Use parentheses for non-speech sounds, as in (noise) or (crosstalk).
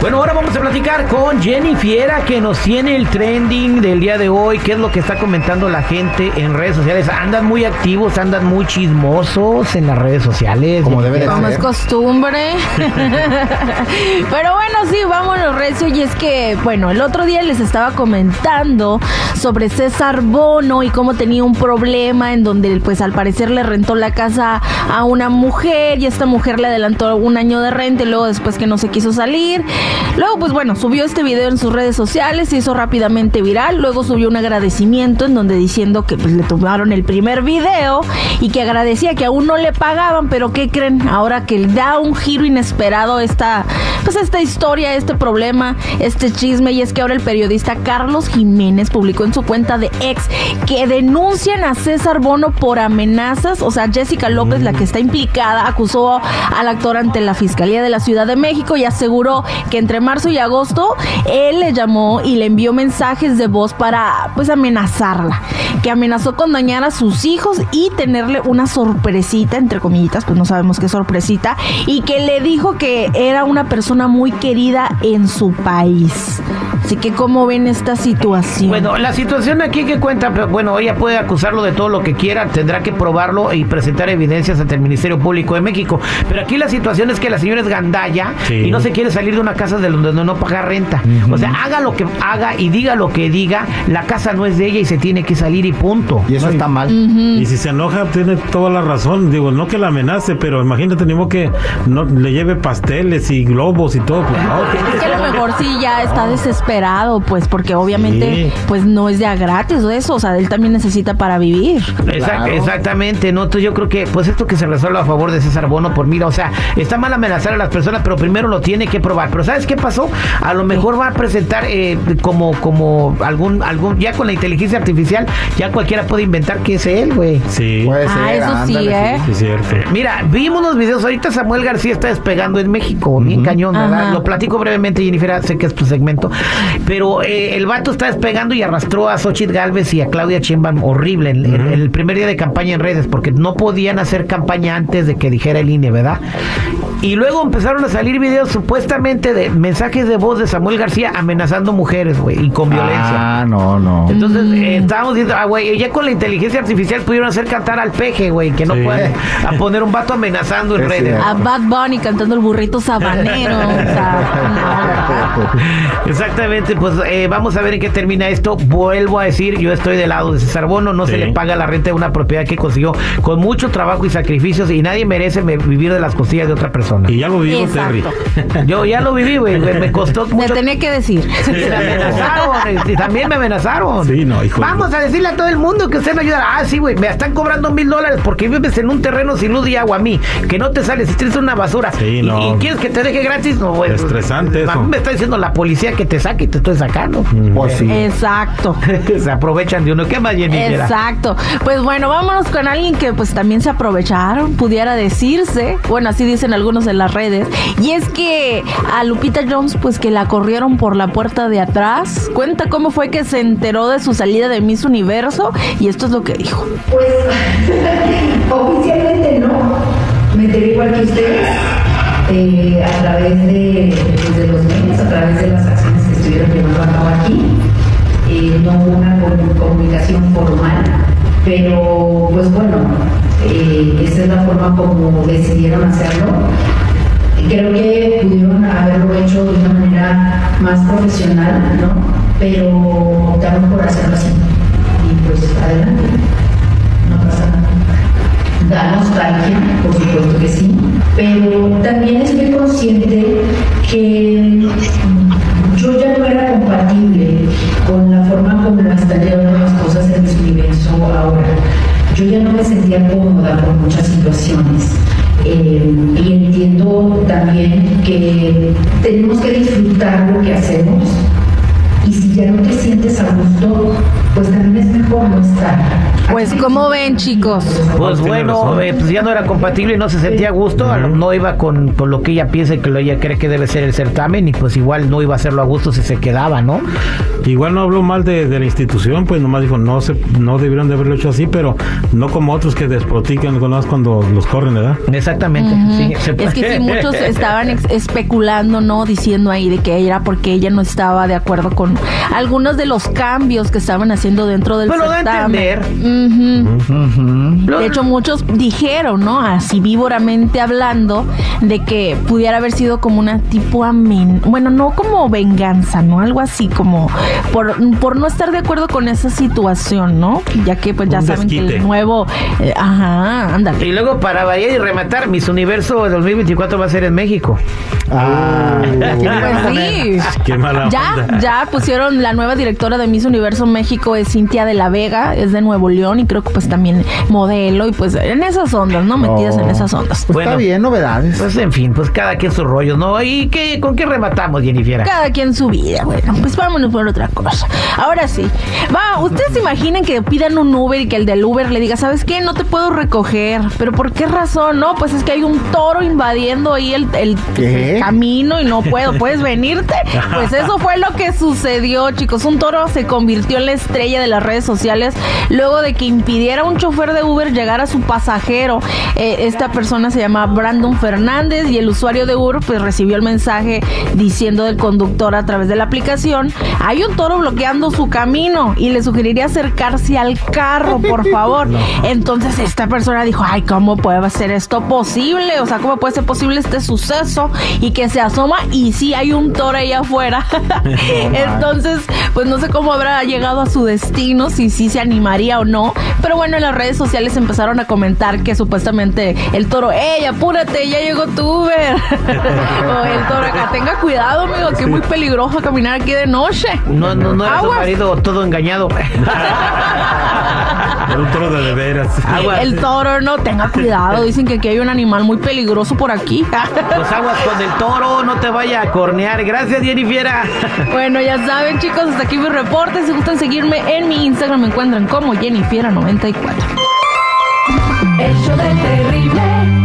Bueno, ahora vamos a platicar con Jenny Fiera que nos tiene el trending del día de hoy. ¿Qué es lo que está comentando la gente en redes sociales? Andan muy activos, andan muy chismosos en las redes sociales. Como debe de Como es ser. costumbre. (laughs) Pero bueno, sí, vámonos, Recio. Y es que, bueno, el otro día les estaba comentando sobre César Bono y cómo tenía un problema en donde, pues, al parecer le rentó la casa a una mujer y esta mujer le adelantó un año de renta y luego después que no se quiso salir. Luego, pues bueno, subió este video en sus redes sociales, se hizo rápidamente viral. Luego subió un agradecimiento en donde diciendo que pues, le tomaron el primer video y que agradecía que aún no le pagaban, pero ¿qué creen? Ahora que da un giro inesperado esta, pues esta historia, este problema, este chisme, y es que ahora el periodista Carlos Jiménez publicó en su cuenta de ex que denuncian a César Bono por amenazas. O sea, Jessica López, la que está implicada, acusó al actor ante la Fiscalía de la Ciudad de México y aseguró que entre marzo y agosto él le llamó y le envió mensajes de voz para pues amenazarla, que amenazó con dañar a sus hijos y tenerle una sorpresita, entre comillitas, pues no sabemos qué sorpresita, y que le dijo que era una persona muy querida en su país. Así que, ¿cómo ven esta situación? Bueno, la situación aquí que cuenta, pero bueno, ella puede acusarlo de todo lo que quiera, tendrá que probarlo y presentar evidencias ante el Ministerio Público de México. Pero aquí la situación es que la señora es gandalla Sí. y no se quiere salir de una casa de donde no paga renta. O sea, haga lo que haga y diga lo que diga, la casa no es de ella y se tiene que salir y punto. Y eso está mal. Y si se enoja, tiene toda la razón. Digo, no que la amenace, pero imagínate, ni modo que no, le lleve pasteles y globos y todo. Pues no. (laughs) Es que a lo mejor sí ya está desesperado, pues, porque obviamente, Sí. pues no es de a gratis eso, o sea, él también necesita para vivir. Exact- Claro. Exactamente, ¿no? Entonces yo creo que pues esto que se resuelva a favor de César Bono por mira, o sea, está mal amenazar a las personas, pero primero lo tiene que probar. Pero ¿sabes qué pasó? A lo mejor va a presentar eh, como como algún algún ya con la inteligencia artificial ya cualquiera puede inventar que es él, güey. Sí, Puede Ah, ser, eso sí, ¿eh? sí, es cierto. Mira, vimos unos videos, ahorita Samuel García está despegando en México, bien cañón, ¿verdad? Ajá. Lo platico brevemente, Jennifer, sé que es tu segmento, pero eh, el vato está despegando y arrastró a Xochitl Galvez y a Claudia Sheinbaum horrible en, en- en el primer día de campaña en redes, porque no podían hacer campaña antes de que dijera el INE, ¿verdad? Y luego empezaron a salir videos supuestamente de mensajes de voz de Samuel García amenazando mujeres, güey, y con violencia. Ah, no, no. Entonces, eh, estábamos diciendo, ah, güey, ya con la inteligencia artificial pudieron hacer cantar al peje, güey, que no Sí. pueden a poner un vato amenazando en Es redes. cierto. A Bad Bunny cantando el burrito sabanero. o sea, no. Exactamente, pues eh, vamos a ver en qué termina esto. Vuelvo a decir, yo estoy del lado de César Bono, no se le paga la renta de una propiedad que consiguió con mucho trabajo y sacrificios y nadie merece me- vivir de las costillas de otra persona. Y ya lo vimos, Terry. Yo ya lo viví, güey, me me (laughs) costó Me mucho. tenía que decir. Me amenazaron, y también me amenazaron. Sí, no, hijo de- Vamos a decirle a todo el mundo que usted me ayuda. Ah, sí, güey, me están cobrando mil dólares porque vives en un terreno sin luz y agua a mí, que no te sales, si tienes una basura. Sí, y, no. y quieres que te deje gratis, no, güey. Estresante A eso. mí me está diciendo la policía que te saque y te estoy sacando. Pues sí. Exacto. (laughs) se aprovechan de uno. ¿Qué más, Jenny? Exacto. Pues bueno, vámonos con alguien que pues también se aprovecharon, pudiera decirse. Bueno, así dicen algunos en las redes. Y es que a Lupita Jones pues que la corrieron por la puerta de atrás. Cuenta cómo fue que se enteró de su salida de Miss Universo y esto es lo que dijo. Pues (laughs) oficialmente no. Me enteré igual que ustedes eh, a través de, pues, de los medios, a través de las acciones que estuvieron llevando a cabo aquí. Eh, no hubo una com- comunicación formal, pero pues bueno, eh, esa es la forma como decidieron hacerlo. Creo que pudieron haberlo hecho de una manera más profesional, ¿no? Pero optaron por hacerlo así. Y pues adelante, no pasa nada. Da nostalgia, por supuesto que sí, pero también estoy consciente que yo ya no era compatible con la forma como están llevando las cosas en su universo ahora. Yo ya no me sentía cómoda con muchas situaciones. Eh, también que tenemos que disfrutar lo que hacemos. Y si ya no te sientes a gusto, pues también es mejor. Pues, ¿cómo ven, chicos? Pues bueno, eh, pues ya no era compatible y no se sentía a gusto, no iba con, con lo que ella piensa y que lo ella cree que debe ser el certamen y pues igual no iba a hacerlo a gusto si se quedaba, ¿no? Igual no habló mal de, de la institución, pues nomás dijo, no se, no debieron de haberlo hecho así, pero no como otros que desprotican nomás cuando los corren, ¿verdad? Exactamente. sí, se Es que sí, muchos (laughs) estaban ex- especulando, ¿no? Diciendo ahí de que era porque ella no estaba de acuerdo con algunos de los cambios que estaban haciendo dentro del Pero certamen. entender. Ujú. Ujú. De hecho, muchos dijeron, ¿no? Así vívoramente hablando, de que pudiera haber sido como una tipo amen... Bueno, no como venganza, ¿no? Algo así como por, por no estar de acuerdo con esa situación, ¿no? Ya que pues ya Un saben que el nuevo... eh, ajá, ándale. Y luego para variar y rematar, Miss Universo 2024 va a ser en México. Ah, Pues (laughs) sí. Qué mala Ya, onda. ya pusieron la nueva directora de Miss Universo México es Cintia de la Vega, es de Nuevo León y creo que pues también modelo y pues en esas ondas, ¿no? Metidas en esas ondas. pues Bueno. está bien, novedades. Pues en fin, pues cada quien sus rollos, ¿no? ¿Y qué, con qué rematamos, Jennifer? Cada quien su vida, bueno, pues vámonos por otra cosa. Ahora sí, va, ustedes se imaginan que pidan un Uber y que el del Uber le diga, ¿sabes qué? No te puedo recoger. ¿Pero por qué razón? No, pues es que hay un toro invadiendo ahí el, el- el camino y no puedo, ¿puedes venirte? (laughs) Pues eso fue lo que sucedió, chicos. Un toro se convirtió en la estrella de las redes sociales luego de que impidiera a un chofer de Uber llegar a su pasajero. Eh, esta persona se llama Brandon Fernández y el usuario de Uber pues recibió el mensaje diciendo del conductor a través de la aplicación, hay un toro bloqueando su camino y le sugeriría acercarse al carro, por (laughs) favor. Entonces esta persona dijo, ay, ¿cómo puede ser esto posible? O sea, ¿cómo puede ser posible este suceso? Y que se asoma y sí hay un toro ahí afuera. (laughs) (laughs) Entonces, pues no sé cómo habrá llegado a su destino, si sí se animaría o no. Pero bueno, en las redes sociales empezaron a comentar que supuestamente el toro, ¡ey, apúrate! Ya llegó tu Uber. (laughs) o el toro acá, tenga cuidado, amigo, que es muy peligroso caminar aquí de noche. No, no, no era su Aguas. marido todo engañado. Era (laughs) un toro de de veras. Aguas. El toro, no, tenga cuidado. Dicen que aquí hay un animal muy peligroso por aquí. (laughs) Pues aguas con el toro, no te vaya a cornear. Gracias, Jennifer. Bueno, ya saben, chicos, aquí mi reporte. Si gustan seguirme en mi Instagram, me encuentran como Jennifiera94. El del terrible.